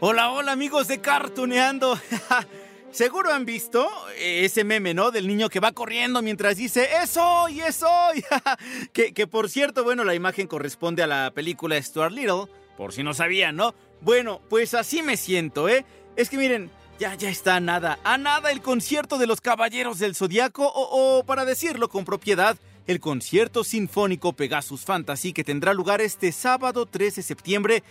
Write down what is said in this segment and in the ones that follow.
Hola, hola amigos de Cartuneando. Seguro han visto ese meme, ¿no? Del niño que va corriendo mientras dice, ¡Es hoy, es hoy! que, que por cierto, bueno, la imagen corresponde a la película Stuart Little, por si no sabían, ¿no? Bueno, pues así me siento, ¿eh? Es que miren, ya, ya está a nada, a nada el concierto de los Caballeros del Zodiaco, o, o para decirlo con propiedad, el concierto sinfónico Pegasus Fantasy que tendrá lugar este sábado 13 de septiembre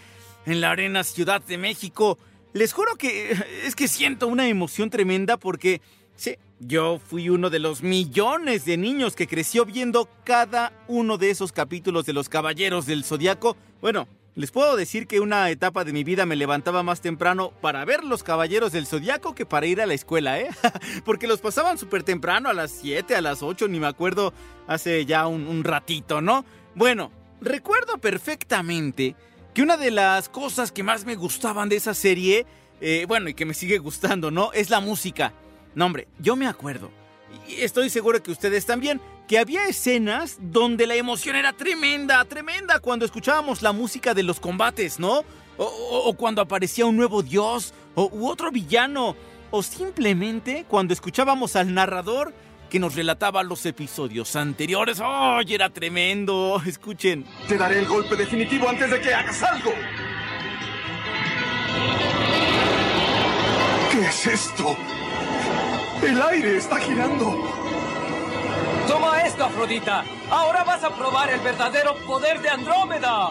en la Arena Ciudad de México. Les juro que es que siento una emoción tremenda porque, sí, yo fui uno de los millones de niños que creció viendo cada uno de esos capítulos de Los Caballeros del Zodiaco. Bueno, les puedo decir que una etapa de mi vida me levantaba más temprano para ver Los Caballeros del Zodiaco que para ir a la escuela, ¿eh? Porque los pasaban súper temprano, a las 7, a las 8, ni me acuerdo, hace ya un, un ratito, ¿no? Bueno, recuerdo perfectamente que una de las cosas que más me gustaban de esa serie, eh, bueno, y que me sigue gustando, ¿no? Es la música. No, hombre, yo me acuerdo, y estoy seguro que ustedes también, que había escenas donde la emoción era tremenda, tremenda, cuando escuchábamos la música de los combates, ¿no? O, cuando aparecía un nuevo dios, o, otro villano, o simplemente cuando escuchábamos al narrador que nos relataba los episodios anteriores. ¡Ay, era tremendo! Escuchen. Te daré el golpe definitivo antes de que hagas algo. ¿Qué es esto? El aire está girando. Toma esto, Afrodita. Ahora vas a probar el verdadero poder de Andrómeda.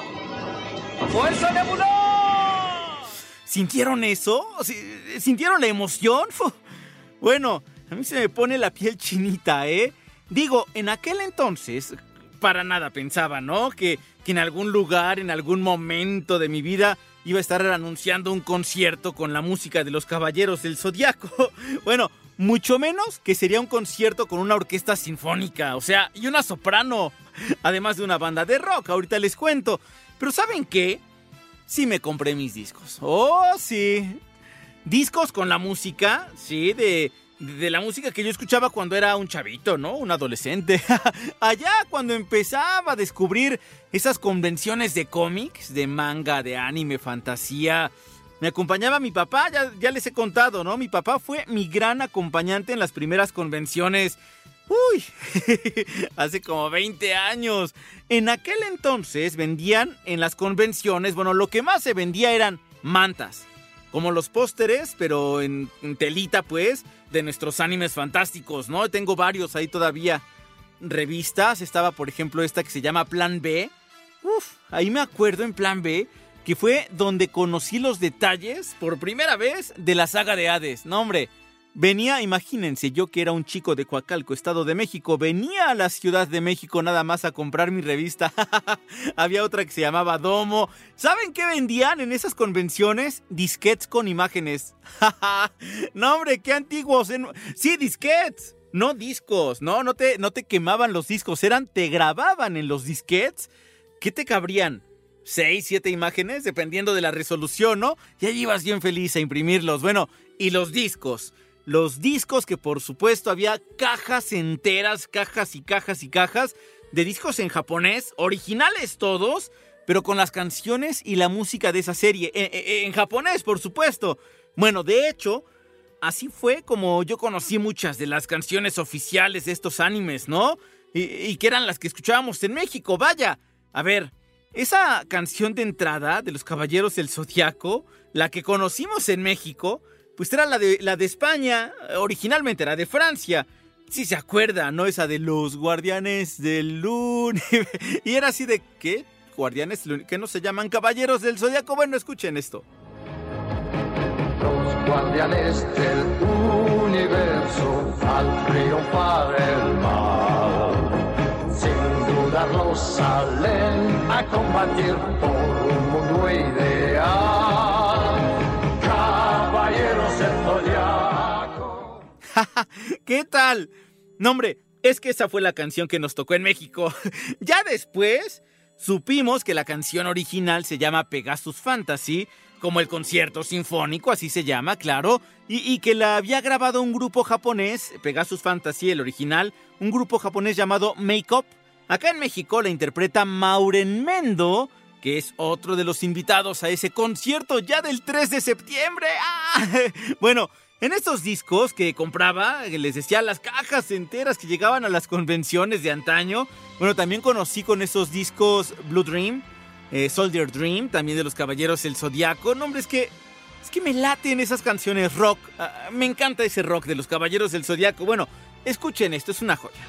¡Fuerza Nebula! ¿Sintieron eso? ¿Sí- ¿Sintieron la emoción? Bueno, a mí se me pone la piel chinita, ¿eh? Digo, en aquel entonces, para nada pensaba, ¿no? Que, que en algún lugar, en algún momento de mi vida, iba a estar anunciando un concierto con la música de los Caballeros del Zodiaco. Bueno, mucho menos que sería un concierto con una orquesta sinfónica, o sea, y una soprano, además de una banda de rock, ahorita les cuento. Pero ¿saben qué? Sí me compré mis discos. Oh, sí. Discos con la música, sí, de, de la música que yo escuchaba cuando era un chavito, ¿no? Un adolescente. Allá cuando empezaba a descubrir esas convenciones de cómics, de manga, de anime, fantasía. Me acompañaba mi papá, ya, les he contado, ¿no? Mi papá fue mi gran acompañante en las primeras convenciones. Uy, hace como 20 años. En aquel entonces vendían en las convenciones, bueno, lo que más se vendía eran mantas. Como los pósteres, pero en, telita, pues, de nuestros animes fantásticos, ¿no? Tengo varios ahí todavía. Revistas, estaba por ejemplo esta que se llama Plan B. Uf, ahí me acuerdo en Plan B que fue donde conocí los detalles por primera vez de la saga de Hades. No, hombre, venía, imagínense, yo que era un chico de Coacalco, Estado de México, venía a la Ciudad de México nada más a comprar mi revista. Había otra que se llamaba Domo. ¿Saben qué vendían en esas convenciones? Disquets con imágenes. no, hombre, qué antiguos. Sí, disquets. No discos, no, no te, no te quemaban los discos, eran, te grababan en los disquets. ¿Qué te cabrían? seis, siete imágenes, dependiendo de la resolución, ¿no? Y ahí ibas bien feliz a imprimirlos. Bueno, y los discos. Los discos que por supuesto había cajas enteras, cajas y cajas y cajas de discos en japonés, originales todos, pero con las canciones y la música de esa serie. En, en- en japonés, por supuesto. Bueno, de hecho, así fue como yo conocí muchas de las canciones oficiales de estos animes, ¿no? Y, y que eran las que escuchábamos en México, vaya. A ver, esa canción de entrada de los Caballeros del Zodiaco, la que conocimos en México, pues era la de, la de España, originalmente era de Francia. Si se acuerda, ¿no? Esa de los Guardianes del Universo. Y era así de, ¿qué? Guardianes que no se llaman Caballeros del Zodiaco. Bueno, escuchen esto. Los guardianes del universo al triunfar el mal, sin dudarlo salen a combatir por ¿Qué tal? No, hombre, es que esa fue la canción que nos tocó en México. ya después supimos que la canción original se llama Pegasus Fantasy, como el concierto sinfónico, así se llama, claro, y, que la había grabado un grupo japonés, Pegasus Fantasy, el original, un grupo japonés llamado Make Up. Acá en México la interpreta Mauren Mendo, que es otro de los invitados a ese concierto ya del 3 de septiembre. ¡Ah! Bueno, en estos discos que compraba, les decía las cajas enteras que llegaban a las convenciones de antaño. Bueno, también conocí con esos discos Blue Dream, eh, Soldier Dream, también de los Caballeros El Zodiaco. No, hombre, es que, es que me laten esas canciones rock. Ah, me encanta ese rock de los Caballeros del Zodiaco. Bueno, escuchen esto, es una joya.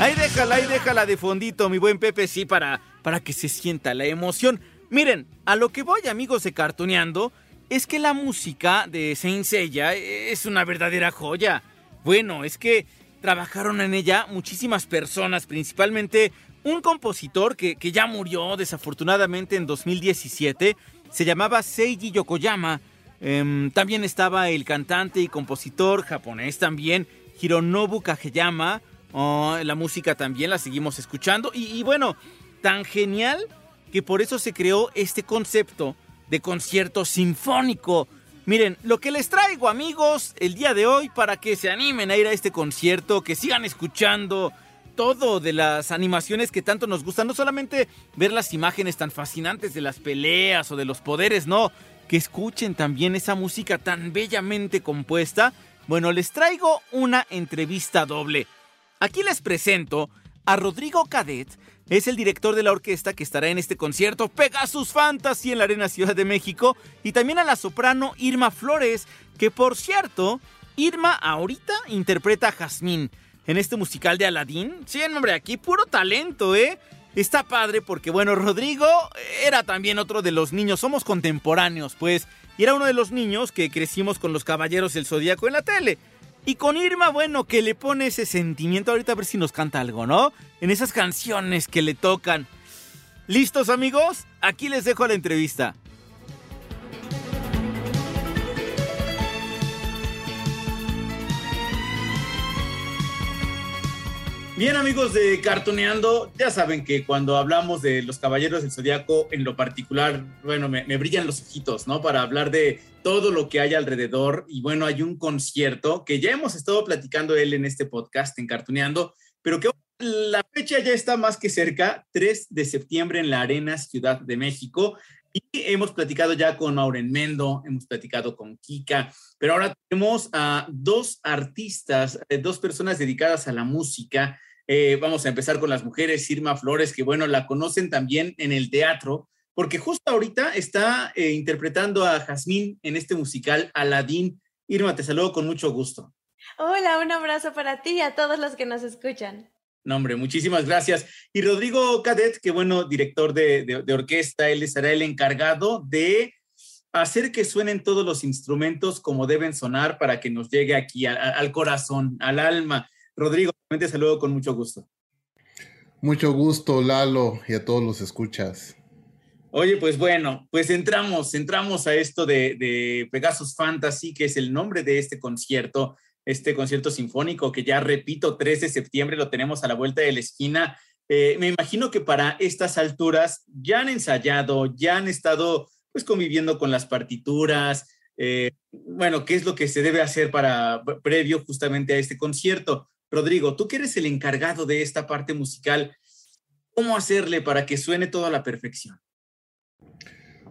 Ahí déjala, ahí déjala de fondito, mi buen Pepe, sí, para, para que se sienta la emoción. Miren, a lo que voy, amigos de Cartoneando, es que la música de Saint es una verdadera joya. Bueno, es que trabajaron en ella muchísimas personas, principalmente un compositor que, que ya murió desafortunadamente en 2017, se llamaba Seiji Yokoyama. Eh, también estaba el cantante y compositor japonés también, Hironobu Kageyama. Oh, la música también la seguimos escuchando. Y, y, bueno, tan genial que por eso se creó este concepto de concierto sinfónico. Miren, lo que les traigo amigos el día de hoy para que se animen a ir a este concierto, que sigan escuchando todo de las animaciones que tanto nos gustan, no solamente ver las imágenes tan fascinantes de las peleas o de los poderes, no, que escuchen también esa música tan bellamente compuesta. Bueno, les traigo una entrevista doble. Aquí les presento a Rodrigo Cadet, es el director de la orquesta que estará en este concierto Pegasus Fantasy en la Arena Ciudad de México, y también a la soprano Irma Flores, que por cierto, Irma ahorita interpreta a Jazmín en este musical de Aladdin. Sí, hombre, aquí puro talento, ¿eh? Está padre porque, bueno, Rodrigo era también otro de los niños, somos contemporáneos, pues, y era uno de los niños que crecimos con los Caballeros del Zodíaco en la tele. Y con Irma, bueno, que le pone ese sentimiento. Ahorita a ver si nos canta algo, ¿no? En esas canciones que le tocan. ¿Listos, amigos? Aquí les dejo la entrevista. Bien amigos de Cartoneando, ya saben que cuando hablamos de los Caballeros del Zodiaco, en lo particular, bueno, me, brillan los ojitos, ¿no? Para hablar de todo lo que hay alrededor. Y bueno, hay un concierto que ya hemos estado platicando él en este podcast, en Cartoneando, pero que la fecha ya está más que cerca, 3 de septiembre en la Arena Ciudad de México. Y hemos platicado ya con Mauren Mendo, hemos platicado con Kika, pero ahora tenemos a dos artistas, dos personas dedicadas a la música, eh, vamos a empezar con las mujeres, Irma Flores, que bueno, la conocen también en el teatro, porque justo ahorita está eh, interpretando a Jazmín en este musical Aladín. Irma, te saludo con mucho gusto. Hola, un abrazo para ti y a todos los que nos escuchan. No, hombre, muchísimas gracias. Y Rodrigo Cadet, que bueno, director de, de, de orquesta, él será el encargado de hacer que suenen todos los instrumentos como deben sonar para que nos llegue aquí a, a, al corazón, al alma. Rodrigo, te saludo con mucho gusto. Mucho gusto, Lalo, y a todos los escuchas. Oye, pues bueno, pues entramos, entramos a esto de, de, Pegasus Fantasy, que es el nombre de este concierto, este concierto sinfónico que ya repito, 3 de septiembre lo tenemos a la vuelta de la esquina. Eh, me imagino que para estas alturas ya han ensayado, ya han estado pues conviviendo con las partituras. Eh, bueno, ¿qué es lo que se debe hacer para previo justamente a este concierto? Rodrigo, tú que eres el encargado de esta parte musical, ¿cómo hacerle para que suene todo a la perfección?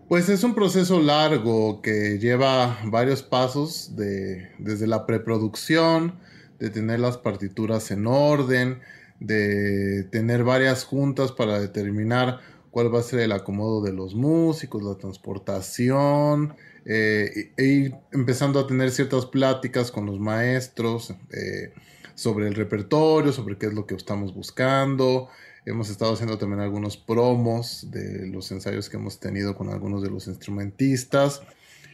Pues es un proceso largo que lleva varios pasos de, desde la preproducción, de tener las partituras en orden, de tener varias juntas para determinar cuál va a ser el acomodo de los músicos, la transportación, eh, e ir empezando a tener ciertas pláticas con los maestros. Eh, sobre el repertorio, sobre qué es lo que estamos buscando. Hemos estado haciendo también algunos promos de los ensayos que hemos tenido con algunos de los instrumentistas.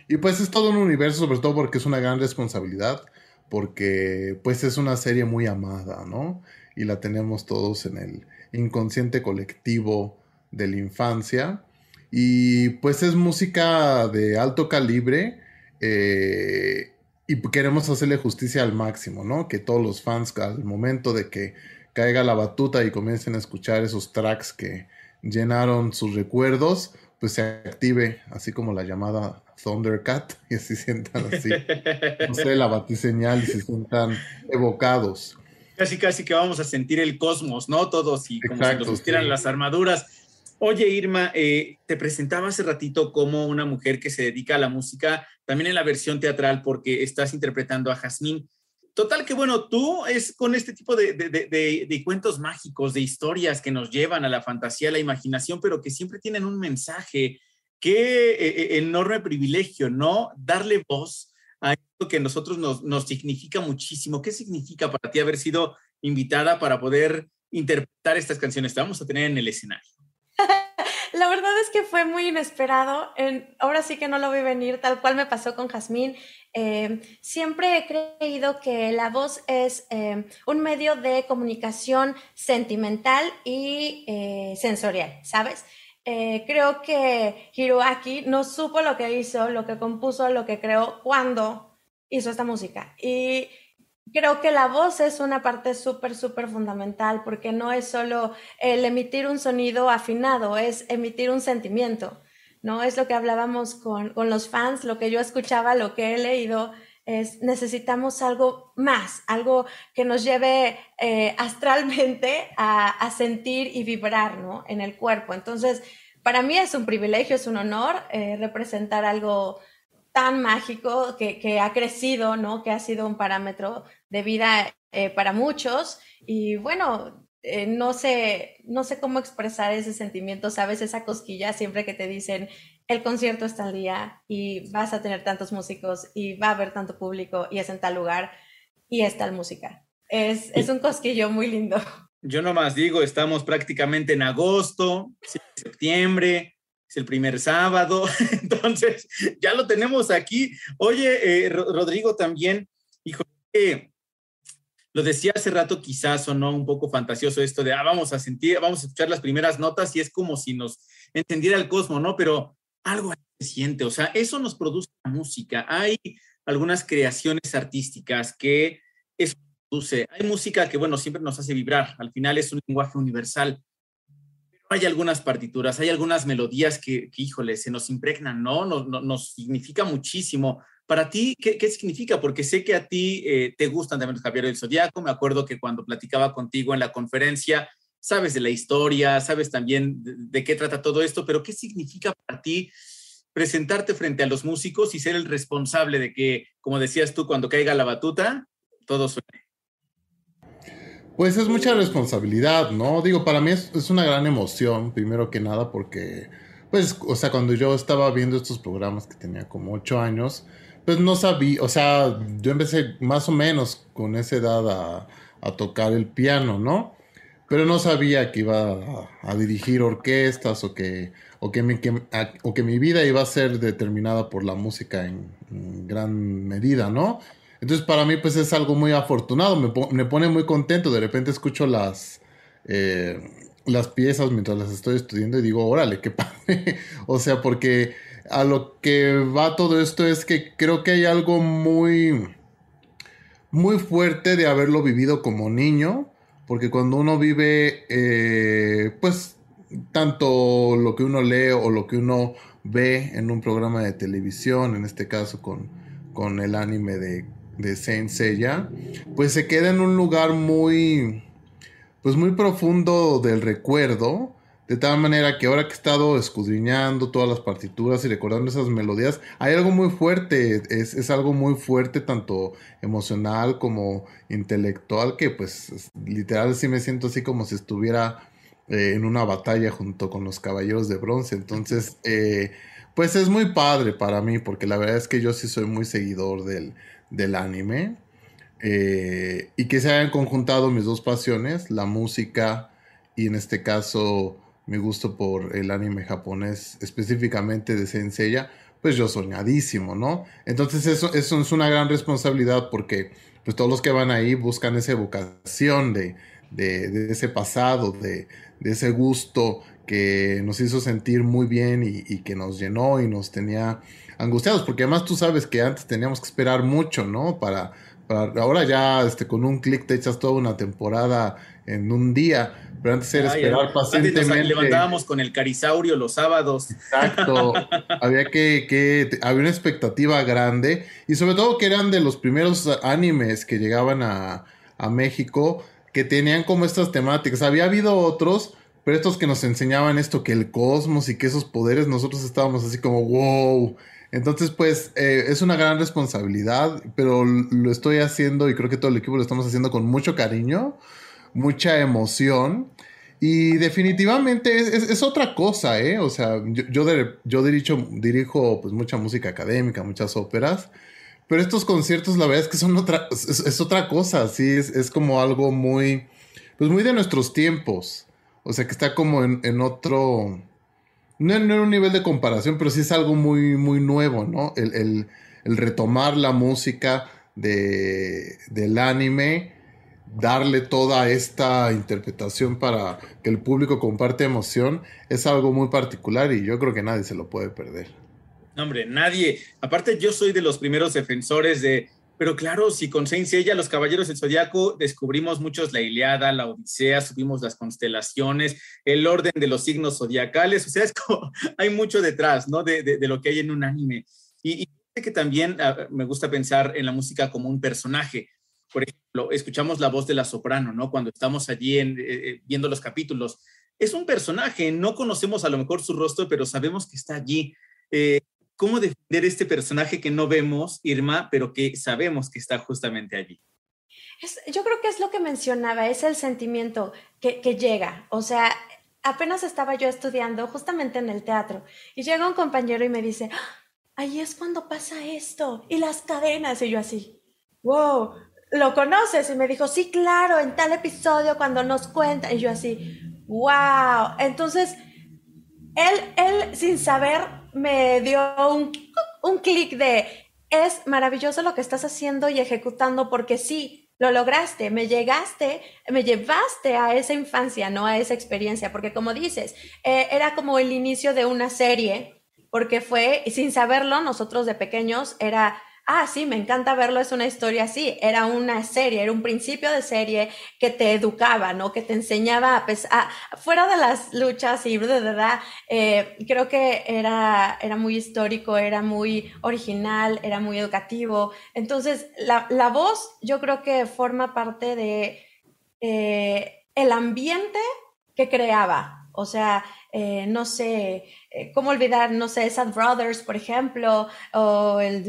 Y pues es todo un universo, sobre todo porque es una gran responsabilidad, porque pues es una serie muy amada, ¿no? Y la tenemos todos en el inconsciente colectivo de la infancia. Y pues es música de alto calibre. Eh, y queremos hacerle justicia al máximo, ¿no? Que todos los fans al momento de que caiga la batuta y comiencen a escuchar esos tracks que llenaron sus recuerdos, pues se active, así como la llamada Thundercat, y así sientan así, no sé, la batiseñal y se sientan evocados. Casi, casi que vamos a sentir el cosmos, ¿no? Todos y como si nos vistieran las armaduras. Oye, Irma, eh, te presentaba hace ratito como una mujer que se dedica a la música, también en la versión teatral, porque estás interpretando a Jazmín. Total que bueno, tú es con este tipo de, cuentos mágicos, de historias que nos llevan a la fantasía, a la imaginación, pero que siempre tienen un mensaje. Qué eh, eh, enorme privilegio, ¿no? Darle voz a esto que a nosotros nos, nos significa muchísimo. ¿Qué significa para ti haber sido invitada para poder interpretar estas canciones que vamos a tener en el escenario? La verdad es que fue muy inesperado. ahora sí que no lo vi venir, tal cual me pasó con Jazmín. Eh, siempre he creído que la voz es eh, un medio de comunicación sentimental y eh, sensorial, ¿sabes? creo que Hiroaki no supo lo que hizo, lo que compuso, lo que creó cuando hizo esta música. Y Creo que la voz es una parte súper, súper fundamental porque no es solo el emitir un sonido afinado, es emitir un sentimiento, ¿no? Es lo que hablábamos con, los fans, lo que yo escuchaba, lo que he leído, es necesitamos algo más, algo que nos lleve eh, astralmente a, sentir y vibrar, ¿no? En el cuerpo. Entonces, para mí es un privilegio, es un honor eh, representar algo tan mágico que, ha crecido, ¿no? Que ha sido un parámetro de vida eh, para muchos. Y bueno, eh, no, sé, no sé cómo expresar ese sentimiento, ¿sabes? Esa cosquilla siempre que te dicen, el concierto está al día y vas a tener tantos músicos y va a haber tanto público y es en tal lugar y es tal música. Es, es un cosquillo muy lindo. Yo nomás digo, estamos prácticamente en agosto, septiembre, el primer sábado, entonces ya lo tenemos aquí. Oye, eh, Rodrigo, también, hijo, lo decía hace rato, quizás o no un poco fantasioso esto de, ah, vamos a sentir, vamos a escuchar las primeras notas y es como si nos encendiera el cosmos, ¿no? Pero algo se siente, o sea, eso nos produce la música. Hay algunas creaciones artísticas que eso produce. Hay música que, bueno, siempre nos hace vibrar, al final es un lenguaje universal hay algunas partituras, hay algunas melodías que, híjole, se nos impregnan, ¿no? Nos, nos, significa muchísimo. Para ti, ¿qué, ¿qué, significa? Porque sé que a ti eh, te gustan también los Javier del Zodíaco. Me acuerdo que cuando platicaba contigo en la conferencia, sabes de la historia, sabes también de, qué trata todo esto, pero ¿qué significa para ti presentarte frente a los músicos y ser el responsable de que, como decías tú, cuando caiga la batuta, todo suene? Pues es mucha responsabilidad, ¿no? Digo, para mí es, una gran emoción, primero que nada, porque, pues, o sea, cuando yo estaba viendo estos programas que tenía como ocho años, pues no sabía, o sea, yo empecé más o menos con esa edad a, tocar el piano, ¿no? Pero no sabía que iba a, dirigir orquestas o que, o que, mi, o que mi vida iba a ser determinada por la música en gran medida, ¿no? Entonces para mí pues es algo muy afortunado, me, pone muy contento, de repente escucho las, eh, las piezas mientras las estoy estudiando y digo, órale, qué padre. o sea, porque a lo que va todo esto es que creo que hay algo muy, muy fuerte de haberlo vivido como niño, porque cuando uno vive, eh, pues, tanto lo que uno lee o lo que uno ve en un programa de televisión, en este caso con, con el anime de de Saint pues se queda en un lugar muy, pues muy profundo del recuerdo, de tal manera que ahora que he estado escudriñando todas las partituras y recordando esas melodías, hay algo muy fuerte, es, algo muy fuerte tanto emocional como intelectual, que pues literal sí me siento así como si estuviera eh, en una batalla junto con los caballeros de bronce, entonces... Eh, pues es muy padre para mí, porque la verdad es que yo sí soy muy seguidor del, del anime. Eh, y que se hayan conjuntado mis dos pasiones, la música y en este caso mi gusto por el anime japonés, específicamente de Senseiya, pues yo soñadísimo, ¿no? Entonces eso, eso es una gran responsabilidad porque pues todos los que van ahí buscan esa evocación de, de, ese pasado, de, ese gusto que nos hizo sentir muy bien y, que nos llenó y nos tenía angustiados, porque además tú sabes que antes teníamos que esperar mucho, ¿no? Para, para ahora ya este, con un clic te echas toda una temporada en un día, pero antes era esperar pacientemente. Nos levantábamos con el carisaurio los sábados. Exacto. había que, que, había una expectativa grande y sobre todo que eran de los primeros animes que llegaban a, a México que tenían como estas temáticas. Había habido otros, pero estos que nos enseñaban esto, que el cosmos y que esos poderes, nosotros estábamos así como, wow. Entonces, pues, eh, es una gran responsabilidad, pero lo estoy haciendo y creo que todo el equipo lo estamos haciendo con mucho cariño, mucha emoción. Y definitivamente es, otra cosa, ¿eh? O sea, yo, dirijo, dirijo pues, mucha música académica, muchas óperas. Pero estos conciertos, la verdad es que son otra, es, otra cosa, sí, es, como algo muy, pues muy de nuestros tiempos. O sea, que está como en, otro, no en, un nivel de comparación, pero sí es algo muy, muy nuevo, ¿no? El, retomar la música de, del anime, darle toda esta interpretación para que el público comparte emoción, es algo muy particular y yo creo que nadie se lo puede perder. No, hombre, nadie. Aparte, yo soy de los primeros defensores de. Pero claro, si con Saint Seiya, los Caballeros del Zodiaco, descubrimos muchos la Iliada, la Odisea, subimos las constelaciones, el orden de los signos zodiacales, o sea, es como, hay mucho detrás, ¿no? De, lo que hay en un anime. Y, y que también uh, me gusta pensar en la música como un personaje. Por ejemplo, escuchamos la voz de la soprano, ¿no? Cuando estamos allí en, eh, eh viendo los capítulos. Es un personaje, no conocemos a lo mejor su rostro, pero sabemos que está allí. Eh, ¿Cómo defender este personaje que no vemos, Irma, pero que sabemos que está justamente allí? yo creo que es lo que mencionaba, es el sentimiento que, que llega. O sea, apenas estaba yo estudiando justamente en el teatro y llega un compañero y me dice, ¡Ah! ahí es cuando pasa esto y las cadenas y yo así, wow, ¿lo conoces? Y me dijo, sí, claro, en tal episodio cuando nos cuenta y yo así, wow. Entonces, él, él sin saber me dio un, un clic de, es maravilloso lo que estás haciendo y ejecutando porque sí, lo lograste, me llegaste, me llevaste a esa infancia, no a esa experiencia, porque como dices, eh, era como el inicio de una serie, porque fue, sin saberlo, nosotros de pequeños era ah, sí, me encanta verlo, es una historia así, era una serie, era un principio de serie que te educaba, ¿no? Que te enseñaba a, pesar, fuera de las luchas y de verdad, eh, creo que era, era muy histórico, era muy original, era muy educativo. Entonces, la, la voz yo creo que forma parte de eh, el ambiente que creaba, o sea, eh, no sé, eh, ¿cómo olvidar, no sé, Sad Brothers, por ejemplo, o el...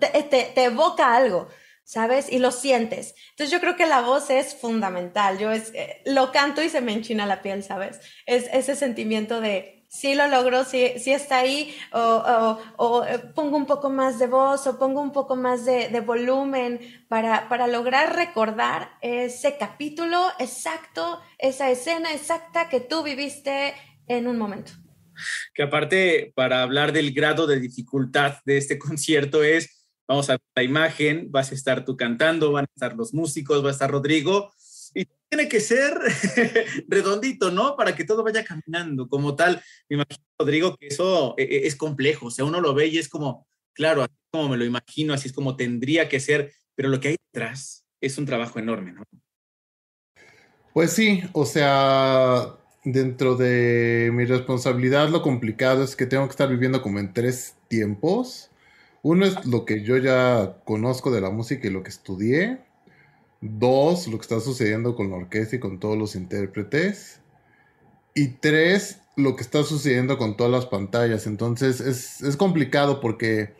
Te, te, evoca algo, ¿sabes? Y lo sientes. Entonces yo creo que la voz es fundamental. Yo es, eh, lo canto y se me enchina la piel, ¿sabes? Es ese sentimiento de, sí lo logro, sí, está ahí, o, eh, pongo un poco más de voz o pongo un poco más de, volumen para, para, lograr recordar ese capítulo exacto, esa escena exacta que tú viviste en un momento. Que aparte, para hablar del grado de dificultad de este concierto es, vamos a ver la imagen, vas a estar tú cantando, van a estar los músicos, va a estar Rodrigo, y tiene que ser redondito, ¿no? Para que todo vaya caminando como tal. Me imagino, Rodrigo, que eso eh, eh, es complejo. O sea, uno lo ve y es como, claro, así como me lo imagino, así es como tendría que ser, pero lo que hay detrás es un trabajo enorme, ¿no? Pues sí, o sea, dentro de mi responsabilidad lo complicado es que tengo que estar viviendo como en tres tiempos. Uno es lo que yo ya conozco de la música y lo que estudié. Dos, lo que está sucediendo con la orquesta y con todos los intérpretes. Y tres, lo que está sucediendo con todas las pantallas. Entonces es, complicado porque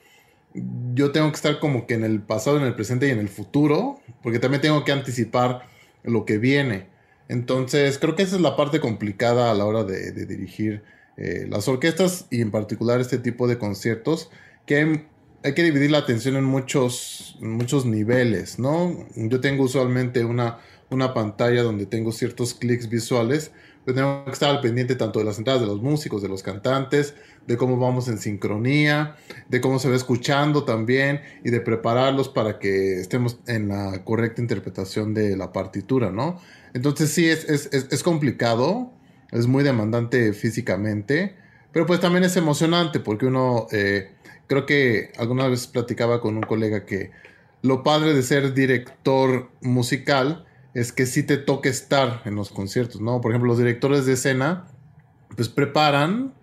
yo tengo que estar como que en el pasado, en el presente y en el futuro, porque también tengo que anticipar lo que viene. Entonces creo que esa es la parte complicada a la hora de, dirigir eh, las orquestas y en particular este tipo de conciertos, que que dividir la atención en muchos, muchos niveles, ¿no? Yo tengo usualmente una, una pantalla donde tengo ciertos clics visuales, tenemos que estar al pendiente tanto de las entradas de los músicos, de los cantantes, de cómo vamos en sincronía, de cómo se va escuchando también y de prepararlos para que estemos en la correcta interpretación de la partitura, ¿no? Entonces sí, es, es, es complicado, es muy demandante físicamente, pero pues también es emocionante porque uno, eh, creo que alguna vez platicaba con un colega que lo padre de ser director musical es que sí te toca estar en los conciertos, ¿no? Por ejemplo, los directores de escena, pues preparan,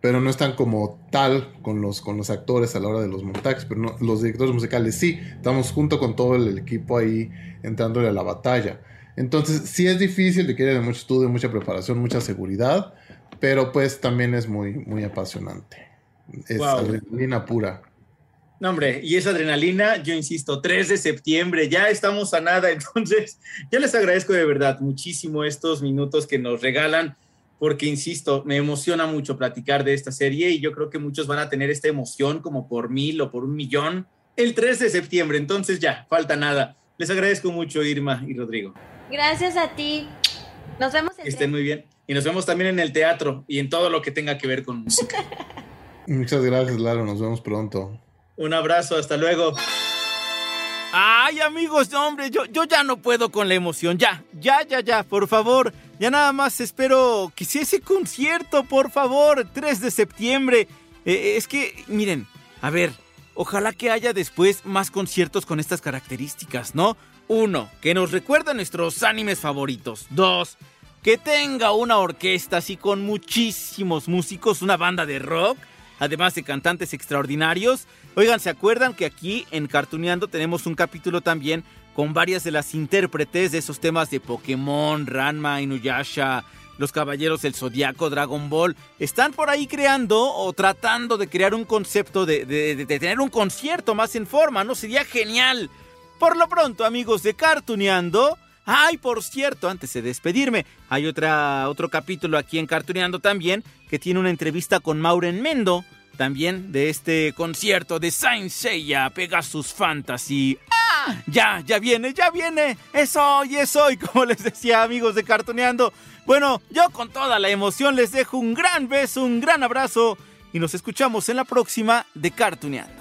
pero no están como tal con los, con los actores a la hora de los montajes, pero no, los directores musicales sí, estamos junto con todo el equipo ahí entrándole a la batalla. Entonces, sí es difícil, requiere de mucho estudio, mucha preparación, mucha seguridad, pero pues también es muy, muy apasionante. Es Wow. adrenalina pura. No, hombre, y esa adrenalina, yo insisto, 3 de septiembre, ya estamos a nada, entonces yo les agradezco de verdad muchísimo estos minutos que nos regalan, porque insisto, me emociona mucho platicar de esta serie y yo creo que muchos van a tener esta emoción como por mil o por un millón el 3 de septiembre, entonces ya, falta nada. Les agradezco mucho, Irma y Rodrigo. Gracias a ti. Nos vemos el Que estén muy bien. Y nos vemos también en el teatro y en todo lo que tenga que ver con música. Muchas gracias, Lalo. Nos vemos pronto. Un abrazo, hasta luego. Ay, amigos, hombre, yo, yo ya no puedo con la emoción. Ya, ya, ya, ya, por favor. Ya nada más espero que sea ese concierto, por favor. 3 de septiembre. Eh, es que, miren, a ver, ojalá que haya después más conciertos con estas características, ¿no? Uno, que nos recuerda nuestros animes favoritos. Dos, que tenga una orquesta así con muchísimos músicos, una banda de rock, además de cantantes extraordinarios. Oigan, ¿se acuerdan que aquí en Cartuneando tenemos un capítulo también con varias de las intérpretes de esos temas de Pokémon, Ranma, Inuyasha, Los Caballeros del Zodiaco, Dragon Ball? Están por ahí creando o tratando de crear un concepto de, de- tener un concierto más en forma, ¿no? Sería genial. Por lo pronto, amigos de Cartuneando. Ay, por cierto, antes de despedirme, hay otra, otro capítulo aquí en Cartuneando también que tiene una entrevista con Mauren Mendo, también de este concierto de Saint Seiya Pegasus Fantasy. ¡Ah! Ya, ya viene, ya viene. Es hoy, es hoy, como les decía, amigos de Cartuneando. Bueno, yo con toda la emoción les dejo un gran beso, un gran abrazo y nos escuchamos en la próxima de Cartuneando.